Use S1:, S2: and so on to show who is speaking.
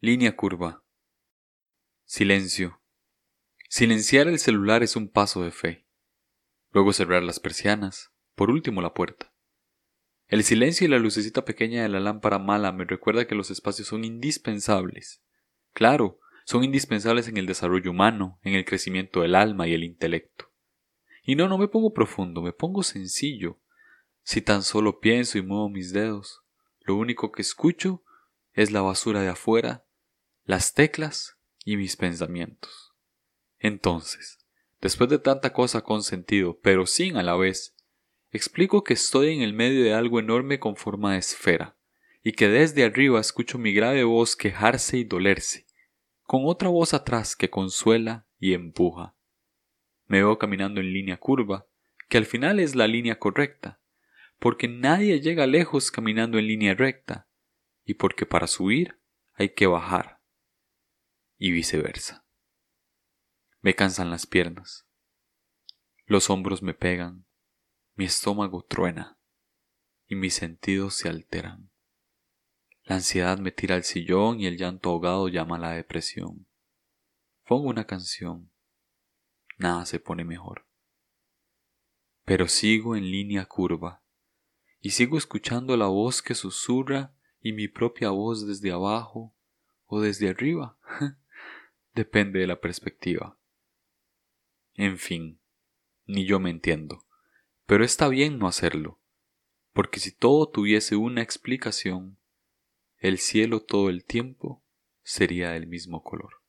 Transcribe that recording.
S1: Línea curva. Silencio. Silenciar el celular es un paso de fe. Luego cerrar las persianas. Por último la puerta. El silencio y la lucecita pequeña de la lámpara mala me recuerda que los espacios son indispensables. Claro, son indispensables en el desarrollo humano, en el crecimiento del alma y el intelecto. Y no, no me pongo profundo, me pongo sencillo. Si tan solo pienso y muevo mis dedos, lo único que escucho es la basura de afuera las teclas y mis pensamientos. Entonces, después de tanta cosa con sentido, pero sin a la vez, explico que estoy en el medio de algo enorme con forma de esfera, y que desde arriba escucho mi grave voz quejarse y dolerse, con otra voz atrás que consuela y empuja. Me veo caminando en línea curva, que al final es la línea correcta, porque nadie llega lejos caminando en línea recta, y porque para subir hay que bajar y viceversa. Me cansan las piernas, los hombros me pegan, mi estómago truena y mis sentidos se alteran. La ansiedad me tira al sillón y el llanto ahogado llama a la depresión. Pongo una canción, nada se pone mejor. Pero sigo en línea curva y sigo escuchando la voz que susurra y mi propia voz desde abajo o desde arriba. Depende de la perspectiva. En fin, ni yo me entiendo, pero está bien no hacerlo, porque si todo tuviese una explicación, el cielo todo el tiempo sería del mismo color.